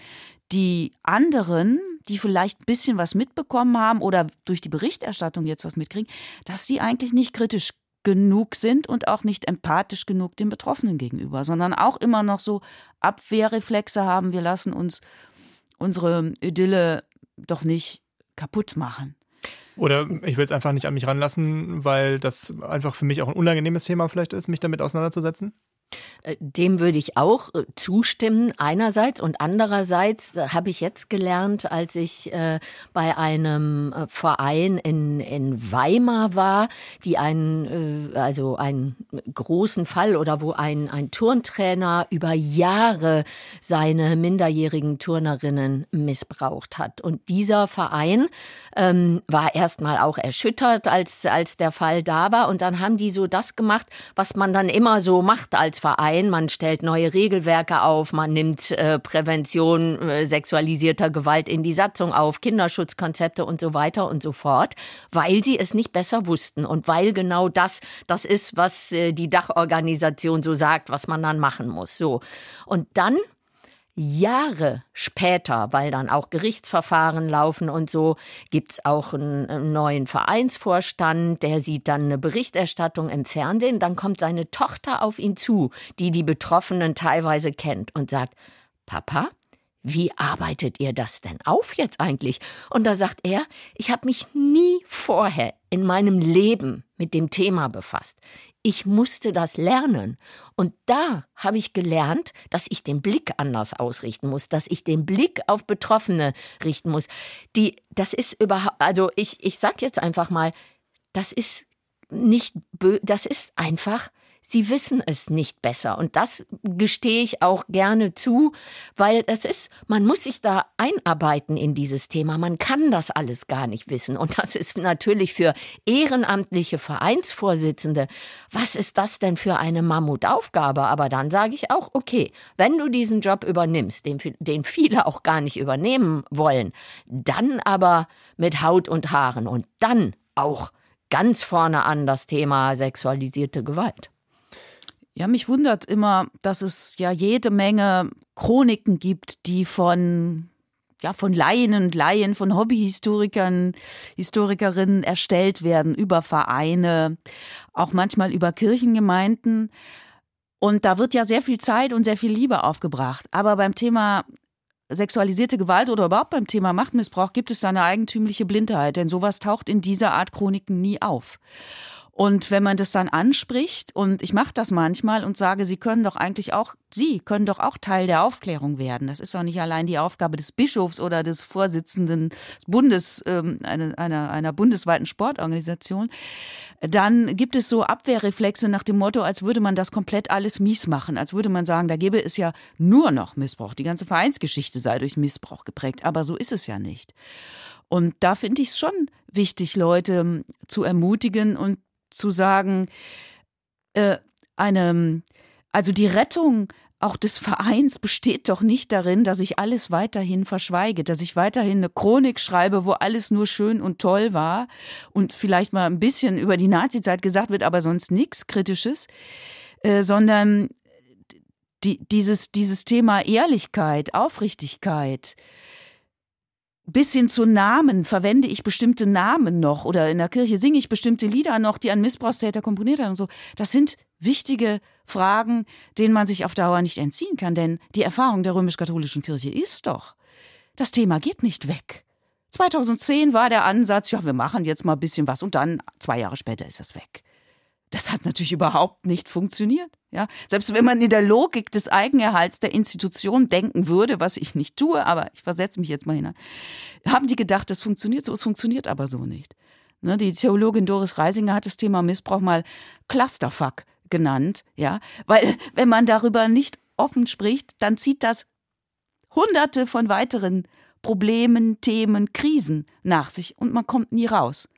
die anderen, die vielleicht ein bisschen was mitbekommen haben oder durch die Berichterstattung jetzt was mitkriegen, dass sie eigentlich nicht kritisch genug sind und auch nicht empathisch genug den Betroffenen gegenüber, sondern auch immer noch so Abwehrreflexe haben, wir lassen uns unsere Idylle doch nicht kaputt machen. Oder ich will es einfach nicht an mich ranlassen, weil das einfach für mich auch ein unangenehmes Thema vielleicht ist, mich damit auseinanderzusetzen? Äh, dem würde ich auch äh, zustimmen, einerseits. Und andererseits äh, habe ich jetzt gelernt, als ich bei einem Verein in, in Weimar war, die einen, also einen großen Fall oder wo ein, ein Turntrainer über Jahre seine minderjährigen Turnerinnen missbraucht hat. Und dieser Verein ähm, war erstmal auch erschüttert, als, als der Fall da war. Und dann haben die so das gemacht, was man dann immer so macht als Verein. Man stellt neue Regelwerke auf, man nimmt äh, Prävention äh, sexualisierter Gewalt in die Satzung auf, Kinderschutzkonzepte und so weiter und so fort, weil sie es nicht besser wussten und weil genau das das ist, was äh, die Dachorganisation so sagt, was man dann machen muss. So. Und dann Jahre später, weil dann auch Gerichtsverfahren laufen und so, gibt's auch einen, einen, neuen Vereinsvorstand, der sieht dann eine Berichterstattung im Fernsehen, dann kommt seine Tochter auf ihn zu, die die Betroffenen teilweise kennt und sagt, Papa, wie arbeitet ihr das denn auf jetzt eigentlich? Und da sagt er, ich habe mich nie vorher in meinem Leben mit dem Thema befasst ich musste das lernen. Und da habe ich gelernt, dass ich den Blick anders ausrichten muss, dass ich den Blick auf Betroffene richten muss. Die, das ist überhaupt, also ich, ich sag jetzt einfach mal, das ist nicht, das ist einfach Sie wissen es nicht besser. Und das gestehe ich auch gerne zu, weil das ist, man muss sich da einarbeiten in dieses Thema. Man kann das alles gar nicht wissen. Und das ist natürlich für ehrenamtliche Vereinsvorsitzende, was ist das denn für eine Mammutaufgabe? Aber dann sage ich auch, okay, wenn du diesen Job übernimmst, den, den viele auch gar nicht übernehmen wollen, dann aber mit Haut und Haaren und dann auch ganz vorne an das Thema sexualisierte Gewalt. Ja, mich wundert immer, dass es ja jede Menge Chroniken gibt, die von ja, von Laien und Laien, von Hobbyhistorikern, Historikerinnen erstellt werden über Vereine, auch manchmal über Kirchengemeinden. Und da wird ja sehr viel Zeit und sehr viel Liebe aufgebracht. Aber beim Thema sexualisierte Gewalt oder überhaupt beim Thema Machtmissbrauch gibt es da eine eigentümliche Blindheit, denn sowas taucht in dieser Art Chroniken nie auf. Und wenn man das dann anspricht, und ich mache das manchmal und sage, Sie können doch eigentlich auch, Sie können doch auch Teil der Aufklärung werden. Das ist doch nicht allein die Aufgabe des Bischofs oder des Vorsitzenden des Bundes, ähm, einer, einer, einer bundesweiten Sportorganisation. Dann gibt es so Abwehrreflexe nach dem Motto, als würde man das komplett alles mies machen, als würde man sagen, da gäbe es ja nur noch Missbrauch. Die ganze Vereinsgeschichte sei durch Missbrauch geprägt. Aber so ist es ja nicht. Und da finde ich es schon wichtig, Leute ähm, zu ermutigen und zu sagen, äh, eine, also die Rettung auch des Vereins besteht doch nicht darin, dass ich alles weiterhin verschweige, dass ich weiterhin eine Chronik schreibe, wo alles nur schön und toll war und vielleicht mal ein bisschen über die Nazizeit gesagt wird, aber sonst nichts Kritisches, äh, sondern die, dieses, dieses Thema Ehrlichkeit, Aufrichtigkeit, bis hin zu Namen, verwende ich bestimmte Namen noch oder in der Kirche singe ich bestimmte Lieder noch, die ein Missbrauchstäter komponiert hat und so. Das sind wichtige Fragen, denen man sich auf Dauer nicht entziehen kann, denn die Erfahrung der römisch-katholischen Kirche ist doch, das Thema geht nicht weg. 2010 war der Ansatz, ja, wir machen jetzt mal ein bisschen was und dann zwei Jahre später ist es weg. Das hat natürlich überhaupt nicht funktioniert. Ja, selbst wenn man in der Logik des Eigenerhalts der Institution denken würde, was ich nicht tue, aber ich versetze mich jetzt mal hinein, haben die gedacht, das funktioniert so, es funktioniert aber so nicht. Ne, die Theologin Doris Reisinger hat das Thema Missbrauch mal Clusterfuck genannt, ja, weil wenn man darüber nicht offen spricht, dann zieht das hunderte von weiteren Problemen, Themen, Krisen nach sich und man kommt nie raus.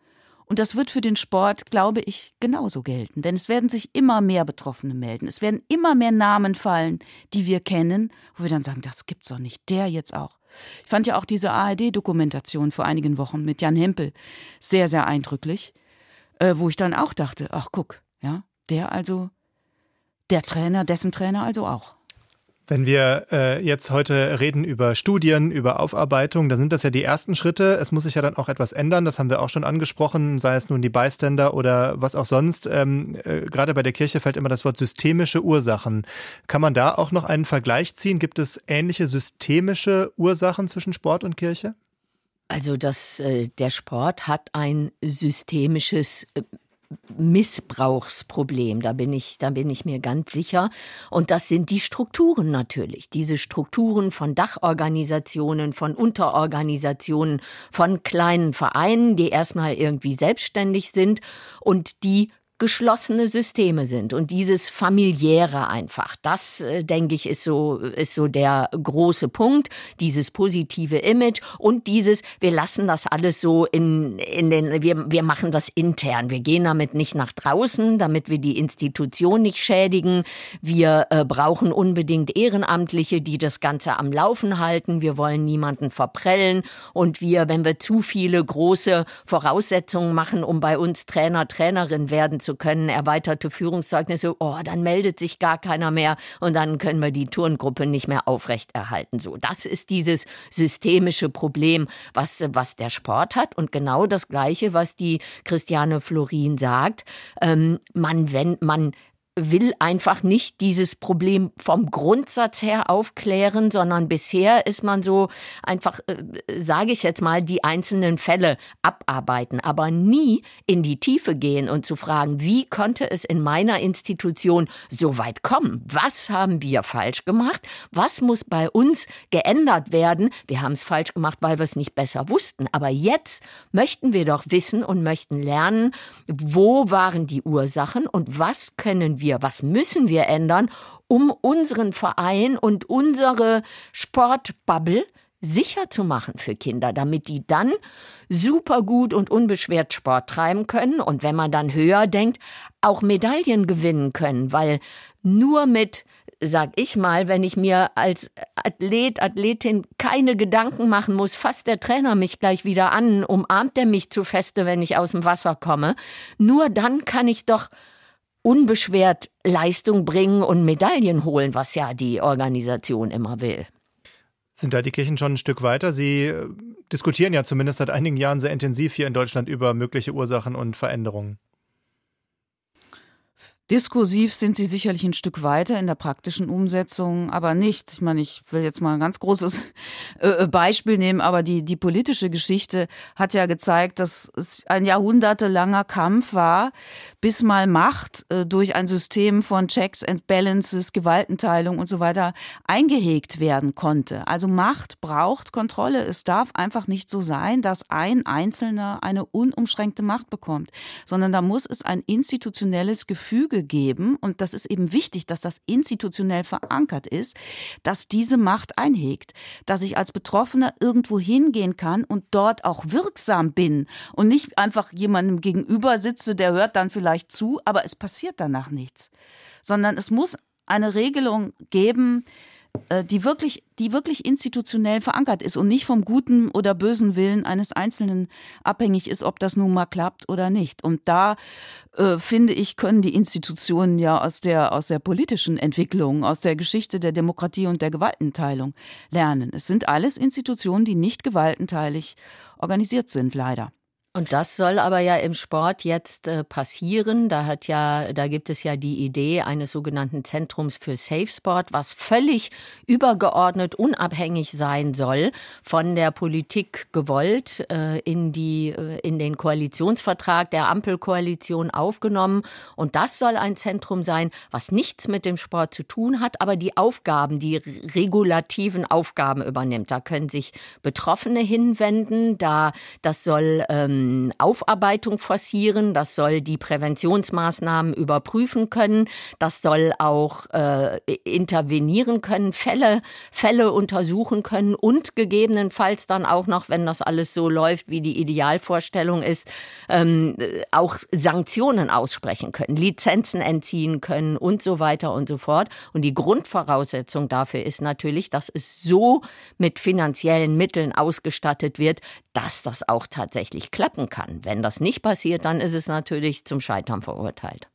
Und das wird für den Sport, glaube ich, genauso gelten. Denn es werden sich immer mehr Betroffene melden. Es werden immer mehr Namen fallen, die wir kennen, wo wir dann sagen, das gibt's doch nicht. Der jetzt auch. Ich fand ja auch diese ARD-Dokumentation vor einigen Wochen mit Jan Hempel sehr, sehr eindrücklich, äh, wo ich dann auch dachte, ach guck, ja, der also, der Trainer, dessen Trainer also auch. Wenn wir äh, jetzt heute reden über Studien, über Aufarbeitung, dann sind das ja die ersten Schritte. Es muss sich ja dann auch etwas ändern. Das haben wir auch schon angesprochen, sei es nun die Bystander oder was auch sonst. Ähm, äh, gerade bei der Kirche fällt immer das Wort systemische Ursachen. Kann man da auch noch einen Vergleich ziehen? Gibt es ähnliche systemische Ursachen zwischen Sport und Kirche? Also das, äh, der Sport hat ein systemisches äh, Missbrauchsproblem. Da bin ich, da bin ich mir ganz sicher. Und das sind die Strukturen natürlich. Diese Strukturen von Dachorganisationen, von Unterorganisationen, von kleinen Vereinen, die erstmal irgendwie selbstständig sind und die geschlossene Systeme sind und dieses familiäre einfach. Das äh, denke ich ist so ist so der große Punkt, dieses positive Image und dieses wir lassen das alles so in in den wir wir machen das intern. Wir gehen damit nicht nach draußen, damit wir die Institution nicht schädigen. Wir äh, brauchen unbedingt Ehrenamtliche, die das ganze am Laufen halten. Wir wollen niemanden verprellen und wir wenn wir zu viele große Voraussetzungen machen, um bei uns Trainer Trainerin werden können, erweiterte Führungszeugnisse, oh, dann meldet sich gar keiner mehr und dann können wir die Turngruppe nicht mehr aufrechterhalten. So, das ist dieses systemische Problem, was, was der Sport hat und genau das Gleiche, was die Christiane Florin sagt. Ähm, man, wenn man will einfach nicht dieses Problem vom Grundsatz her aufklären, sondern bisher ist man so einfach, äh, sage ich jetzt mal, die einzelnen Fälle abarbeiten, aber nie in die Tiefe gehen und zu fragen, wie konnte es in meiner Institution so weit kommen? Was haben wir falsch gemacht? Was muss bei uns geändert werden? Wir haben es falsch gemacht, weil wir es nicht besser wussten. Aber jetzt möchten wir doch wissen und möchten lernen, wo waren die Ursachen und was können wir wir, was müssen wir ändern, um unseren Verein und unsere Sportbubble sicher zu machen für Kinder, damit die dann super gut und unbeschwert Sport treiben können und wenn man dann höher denkt, auch Medaillen gewinnen können, weil nur mit sag ich mal, wenn ich mir als Athlet, Athletin keine Gedanken machen muss, fasst der Trainer mich gleich wieder an, umarmt er mich zu feste, wenn ich aus dem Wasser komme. Nur dann kann ich doch unbeschwert Leistung bringen und Medaillen holen, was ja die Organisation immer will. Sind da die Kirchen schon ein Stück weiter? Sie äh, diskutieren ja zumindest seit einigen Jahren sehr intensiv hier in Deutschland über mögliche Ursachen und Veränderungen. Diskursiv sind sie sicherlich ein Stück weiter in der praktischen Umsetzung, aber nicht. Ich meine, ich will jetzt mal ein ganz großes äh, Beispiel nehmen, aber die, die politische Geschichte hat ja gezeigt, dass es ein jahrhundertelanger Kampf war, bis mal Macht äh, durch ein System von Checks and Balances, Gewaltenteilung und so weiter eingehegt werden konnte. Also Macht braucht Kontrolle. Es darf einfach nicht so sein, dass ein Einzelner eine unumschränkte Macht bekommt, sondern da muss es ein institutionelles Gefüge zugegeben, und das ist eben wichtig, dass das institutionell verankert ist, dass diese Macht einhegt, dass ich als Betroffener irgendwo hingehen kann und dort auch wirksam bin und nicht einfach jemandem gegenüber sitze, der hört dann vielleicht zu, aber es passiert danach nichts, sondern es muss eine Regelung geben, die wirklich, die wirklich institutionell verankert ist und nicht vom guten oder bösen Willen eines Einzelnen abhängig ist, ob das nun mal klappt oder nicht. Und da äh, finde ich, können die Institutionen ja aus der, aus der politischen Entwicklung, aus der Geschichte der Demokratie und der Gewaltenteilung lernen. Es sind alles Institutionen, die nicht gewaltenteilig organisiert sind, leider. Und das soll aber ja im Sport jetzt äh, passieren. Da hat ja, da gibt es ja die Idee eines sogenannten Zentrums für Safe Sport, was völlig übergeordnet, unabhängig sein soll von der Politik gewollt, äh, in die, äh, in den Koalitionsvertrag der Ampelkoalition aufgenommen. Und das soll ein Zentrum sein, was nichts mit dem Sport zu tun hat, aber die Aufgaben, die regulativen Aufgaben übernimmt. Da können sich Betroffene hinwenden. Da, das soll, ähm, Aufarbeitung forcieren, das soll die Präventionsmaßnahmen überprüfen können, das soll auch äh, intervenieren können, Fälle, Fälle untersuchen können und gegebenenfalls dann auch noch, wenn das alles so läuft, wie die Idealvorstellung ist, ähm, auch Sanktionen aussprechen können, Lizenzen entziehen können und so weiter und so fort. Und die Grundvoraussetzung dafür ist natürlich, dass es so mit finanziellen Mitteln ausgestattet wird, dass das auch tatsächlich klappen kann. Wenn das nicht passiert, dann ist es natürlich zum Scheitern verurteilt.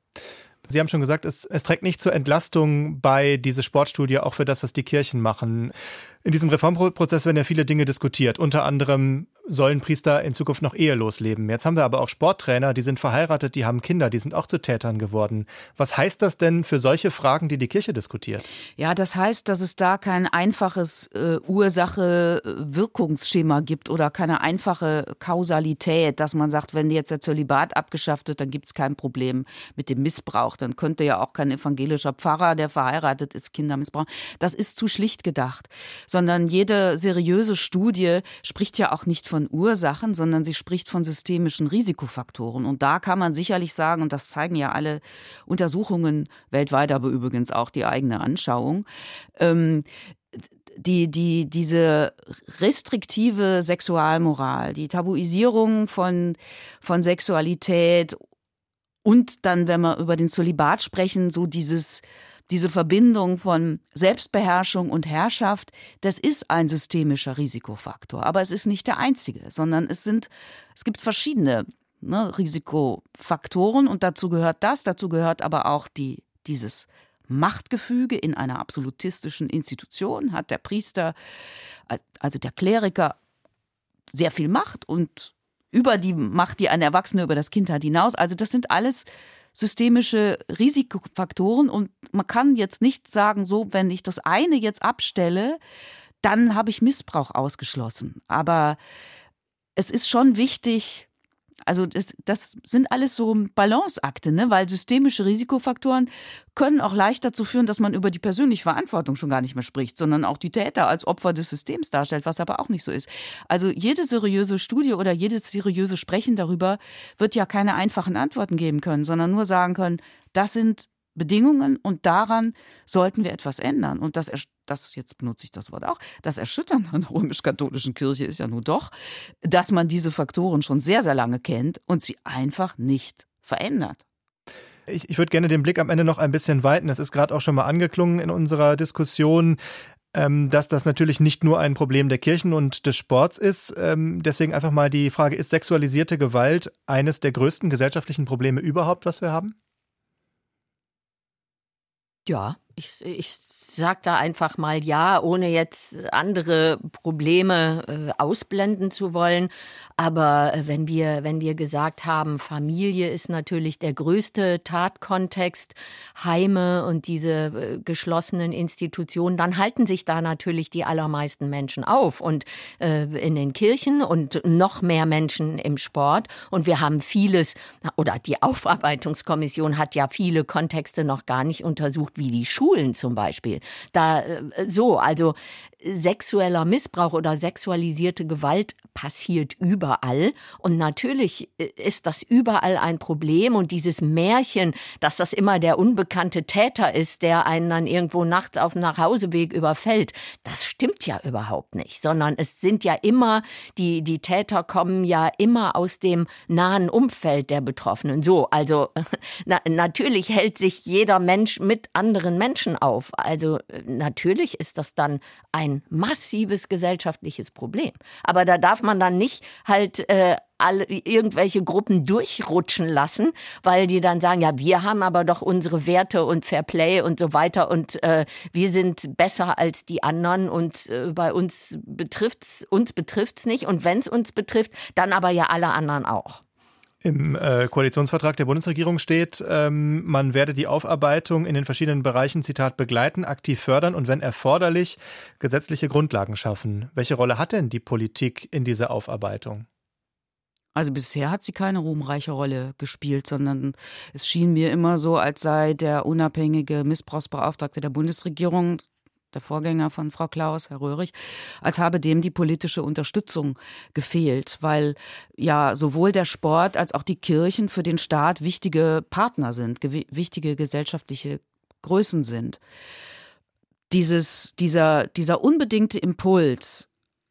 Sie haben schon gesagt, es, es trägt nicht zur Entlastung bei, diese Sportstudie, auch für das, was die Kirchen machen. In diesem Reformprozess werden ja viele Dinge diskutiert. Unter anderem sollen Priester in Zukunft noch ehelos leben. Jetzt haben wir aber auch Sporttrainer, die sind verheiratet, die haben Kinder, die sind auch zu Tätern geworden. Was heißt das denn für solche Fragen, die die Kirche diskutiert? Ja, das heißt, dass es da kein einfaches äh, Ursache-Wirkungsschema gibt oder keine einfache Kausalität, dass man sagt, wenn jetzt der Zölibat abgeschafft wird, dann gibt es kein Problem mit dem Missbrauch. Dann könnte ja auch kein evangelischer Pfarrer, der verheiratet ist, Kinder missbrauchen. Das ist zu schlicht gedacht sondern jede seriöse Studie spricht ja auch nicht von Ursachen, sondern sie spricht von systemischen Risikofaktoren. Und da kann man sicherlich sagen, und das zeigen ja alle Untersuchungen weltweit, aber übrigens auch die eigene Anschauung, ähm, die, die, diese restriktive Sexualmoral, die Tabuisierung von, von Sexualität und dann, wenn wir über den Zölibat sprechen, so dieses diese Verbindung von Selbstbeherrschung und Herrschaft, das ist ein systemischer Risikofaktor. Aber es ist nicht der einzige, sondern es sind, es gibt verschiedene ne, Risikofaktoren und dazu gehört das, dazu gehört aber auch die, dieses Machtgefüge in einer absolutistischen Institution, hat der Priester, also der Kleriker, sehr viel Macht und über die Macht, die ein Erwachsener über das Kind hat, hinaus. Also das sind alles systemische Risikofaktoren und man kann jetzt nicht sagen, so, wenn ich das eine jetzt abstelle, dann habe ich Missbrauch ausgeschlossen. Aber es ist schon wichtig, also das, das sind alles so Balanceakte, ne? weil systemische Risikofaktoren können auch leicht dazu führen, dass man über die persönliche Verantwortung schon gar nicht mehr spricht, sondern auch die Täter als Opfer des Systems darstellt, was aber auch nicht so ist. Also jede seriöse Studie oder jedes seriöse Sprechen darüber wird ja keine einfachen Antworten geben können, sondern nur sagen können, das sind Bedingungen und daran sollten wir etwas ändern. Und das, das jetzt benutze ich das Wort auch, das Erschüttern an der römisch-katholischen Kirche ist ja nur doch, dass man diese Faktoren schon sehr, sehr lange kennt und sie einfach nicht verändert. Ich, ich würde gerne den Blick am Ende noch ein bisschen weiten. Es ist gerade auch schon mal angeklungen in unserer Diskussion ähm, dass das natürlich nicht nur ein Problem der Kirchen und des Sports ist. Ähm, deswegen einfach mal die Frage, ist sexualisierte Gewalt eines der größten gesellschaftlichen Probleme überhaupt, was wir haben? Ja, ich, ich sag da einfach mal ja, ohne jetzt andere Probleme äh, ausblenden zu wollen. Aber äh, wenn wir, wenn wir gesagt haben, Familie ist natürlich der größte Tatkontext, Heime und diese äh, geschlossenen Institutionen, dann halten sich da natürlich die allermeisten Menschen auf und äh, in den Kirchen und noch mehr Menschen im Sport. Und wir haben vieles, oder die Aufarbeitungskommission hat ja viele Kontexte noch gar nicht untersucht, wie die Schulen zum Beispiel Da äh, so, also sexueller Missbrauch oder sexualisierte Gewalt passiert überall. Und natürlich äh, ist das überall ein Problem. Und dieses Märchen, dass das immer der unbekannte Täter ist, der einen dann irgendwo nachts auf dem Nachhauseweg überfällt, das stimmt ja überhaupt nicht. Sondern es sind ja immer, die, die Täter kommen ja immer aus dem nahen Umfeld der Betroffenen. So, also na, natürlich hält sich jeder Mensch mit anderen Menschen auf. Also äh, natürlich ist das dann ein massives gesellschaftliches Problem. Aber da darf man dann nicht halt äh, alle, irgendwelche Gruppen durchrutschen lassen, weil die dann sagen, ja, wir haben aber doch unsere Werte und Fairplay und so weiter und äh, wir sind besser als die anderen und äh, bei uns betrifft's uns betrifft's nicht und wenn es uns betrifft, dann aber ja alle anderen auch. Im äh, Koalitionsvertrag der Bundesregierung steht, ähm, man werde die Aufarbeitung in den verschiedenen Bereichen, Zitat, begleiten, aktiv fördern und wenn erforderlich gesetzliche Grundlagen schaffen. Welche Rolle hat denn die Politik in dieser Aufarbeitung? Also bisher hat sie keine ruhmreiche Rolle gespielt, sondern es schien mir immer so, als sei der unabhängige Missbrauchsbeauftragte der Bundesregierung der Vorgänger von Frau Klaus, Herr Röhrig, als habe dem die politische Unterstützung gefehlt, weil ja sowohl der Sport als auch die Kirchen für den Staat wichtige Partner sind, wichtige gesellschaftliche Größen sind. Dieses, dieser, dieser unbedingte Impuls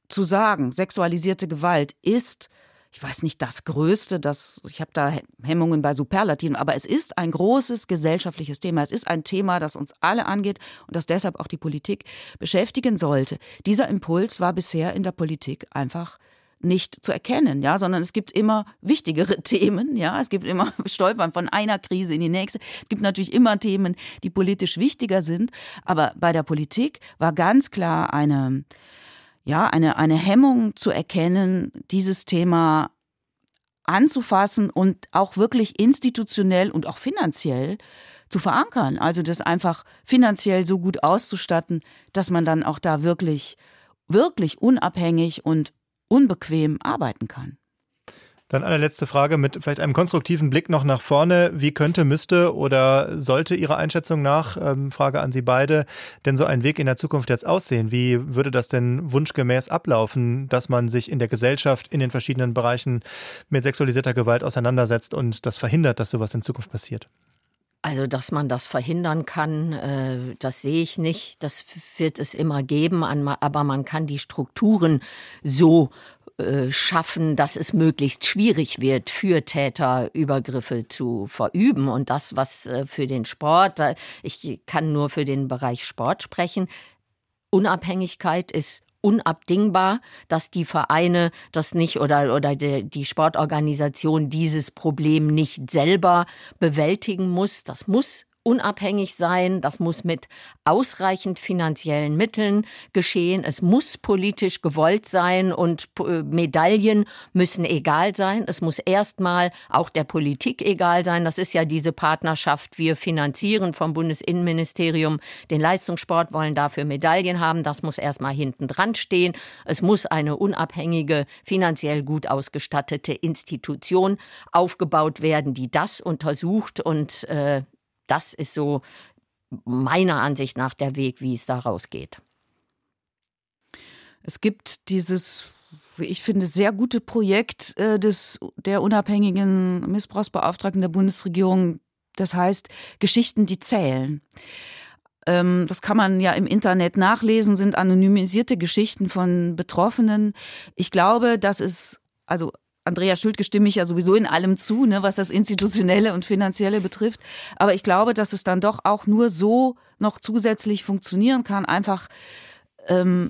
zu sagen, sexualisierte Gewalt ist ich weiß nicht, das Größte, das, ich habe da Hemmungen bei Superlativen, aber es ist ein großes gesellschaftliches Thema. Es ist ein Thema, das uns alle angeht und das deshalb auch die Politik beschäftigen sollte. Dieser Impuls war bisher in der Politik einfach nicht zu erkennen, ja, sondern es gibt immer wichtigere Themen, ja, es gibt immer Stolpern von einer Krise in die nächste. Es gibt natürlich immer Themen, die politisch wichtiger sind, aber bei der Politik war ganz klar eine ja, eine, eine Hemmung zu erkennen, dieses Thema anzufassen und auch wirklich institutionell und auch finanziell zu verankern. Also das einfach finanziell so gut auszustatten, dass man dann auch da wirklich, wirklich unabhängig und unbequem arbeiten kann. Dann eine letzte Frage mit vielleicht einem konstruktiven Blick noch nach vorne. Wie könnte, müsste oder sollte Ihrer Einschätzung nach, ähm, Frage an Sie beide, denn so ein Weg in der Zukunft jetzt aussehen? Wie würde das denn wunschgemäß ablaufen, dass man sich in der Gesellschaft in den verschiedenen Bereichen mit sexualisierter Gewalt auseinandersetzt und das verhindert, dass sowas in Zukunft passiert? Also, dass man das verhindern kann, äh, das sehe ich nicht. Das wird es immer geben, aber man kann die Strukturen so äh, schaffen, dass es möglichst schwierig wird, für Täter Übergriffe zu verüben. Und das, was äh, für den Sport, ich kann nur für den Bereich Sport sprechen, Unabhängigkeit ist unabdingbar, dass die Vereine das nicht oder, oder die, die Sportorganisation dieses Problem nicht selber bewältigen muss. Das muss unabhängig sein, das muss mit ausreichend finanziellen Mitteln geschehen, es muss politisch gewollt sein und äh, Medaillen müssen egal sein. Es muss erstmal auch der Politik egal sein. Das ist ja diese Partnerschaft. Wir finanzieren vom Bundesinnenministerium den Leistungssport, wollen dafür Medaillen haben. Das muss erstmal hinten dran stehen. Es muss eine unabhängige, finanziell gut ausgestattete Institution aufgebaut werden, die das untersucht und äh, das ist so meiner Ansicht nach der Weg, wie es da rausgeht. Es gibt dieses, wie ich finde, sehr gute Projekt äh, des, der unabhängigen Missbrauchsbeauftragten der Bundesregierung. Das heißt Geschichten, die zählen. Ähm, das kann man ja im Internet nachlesen, sind anonymisierte Geschichten von Betroffenen. Ich glaube, dass es also Andrea Schultke stimme ich ja sowieso in allem zu, ne, was das Institutionelle und Finanzielle betrifft. Aber ich glaube, dass es dann doch auch nur so noch zusätzlich funktionieren kann, einfach ähm,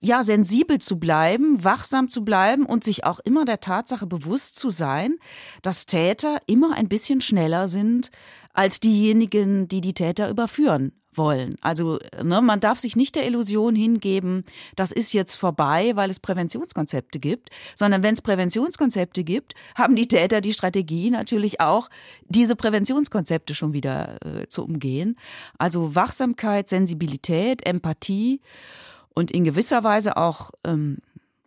ja, sensibel zu bleiben, wachsam zu bleiben und sich auch immer der Tatsache bewusst zu sein, dass Täter immer ein bisschen schneller sind als diejenigen, die die Täter überführen wollen. Also ne, man darf sich nicht der Illusion hingeben, das ist jetzt vorbei, weil es Präventionskonzepte gibt, sondern wenn es Präventionskonzepte gibt, haben die Täter die Strategie natürlich auch, diese Präventionskonzepte schon wieder äh, zu umgehen. Also Wachsamkeit, Sensibilität, Empathie und in gewisser Weise auch ähm,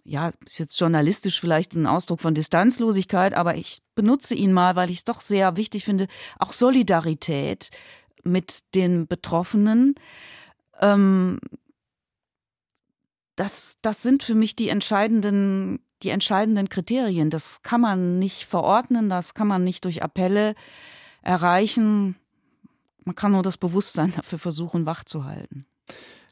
ja, ist jetzt journalistisch vielleicht ein Ausdruck von Distanzlosigkeit, aber ich benutze ihn mal, weil ich es doch sehr wichtig finde, auch Solidarität mit den Betroffenen, Ähm, das, das sind für mich die entscheidenden, die entscheidenden Kriterien. Das kann man nicht verordnen, das kann man nicht durch Appelle erreichen. Man kann nur das Bewusstsein dafür versuchen, wachzuhalten.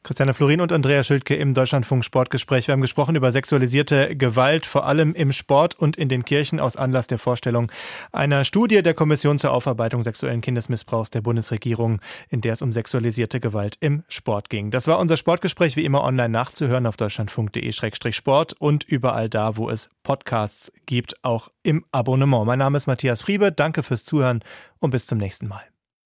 Christiane Florin und Andrea Schildke im Deutschlandfunk Sportgespräch. Wir haben gesprochen über sexualisierte Gewalt, vor allem im Sport und in den Kirchen aus Anlass der Vorstellung einer Studie der Kommission zur Aufarbeitung sexuellen Kindesmissbrauchs der Bundesregierung, in der es um sexualisierte Gewalt im Sport ging. Das war unser Sportgespräch, wie immer online nachzuhören auf deutschlandfunk.de-sport und überall da, wo es Podcasts gibt, auch im Abonnement. Mein Name ist Matthias Friebe. Danke fürs Zuhören und bis zum nächsten Mal.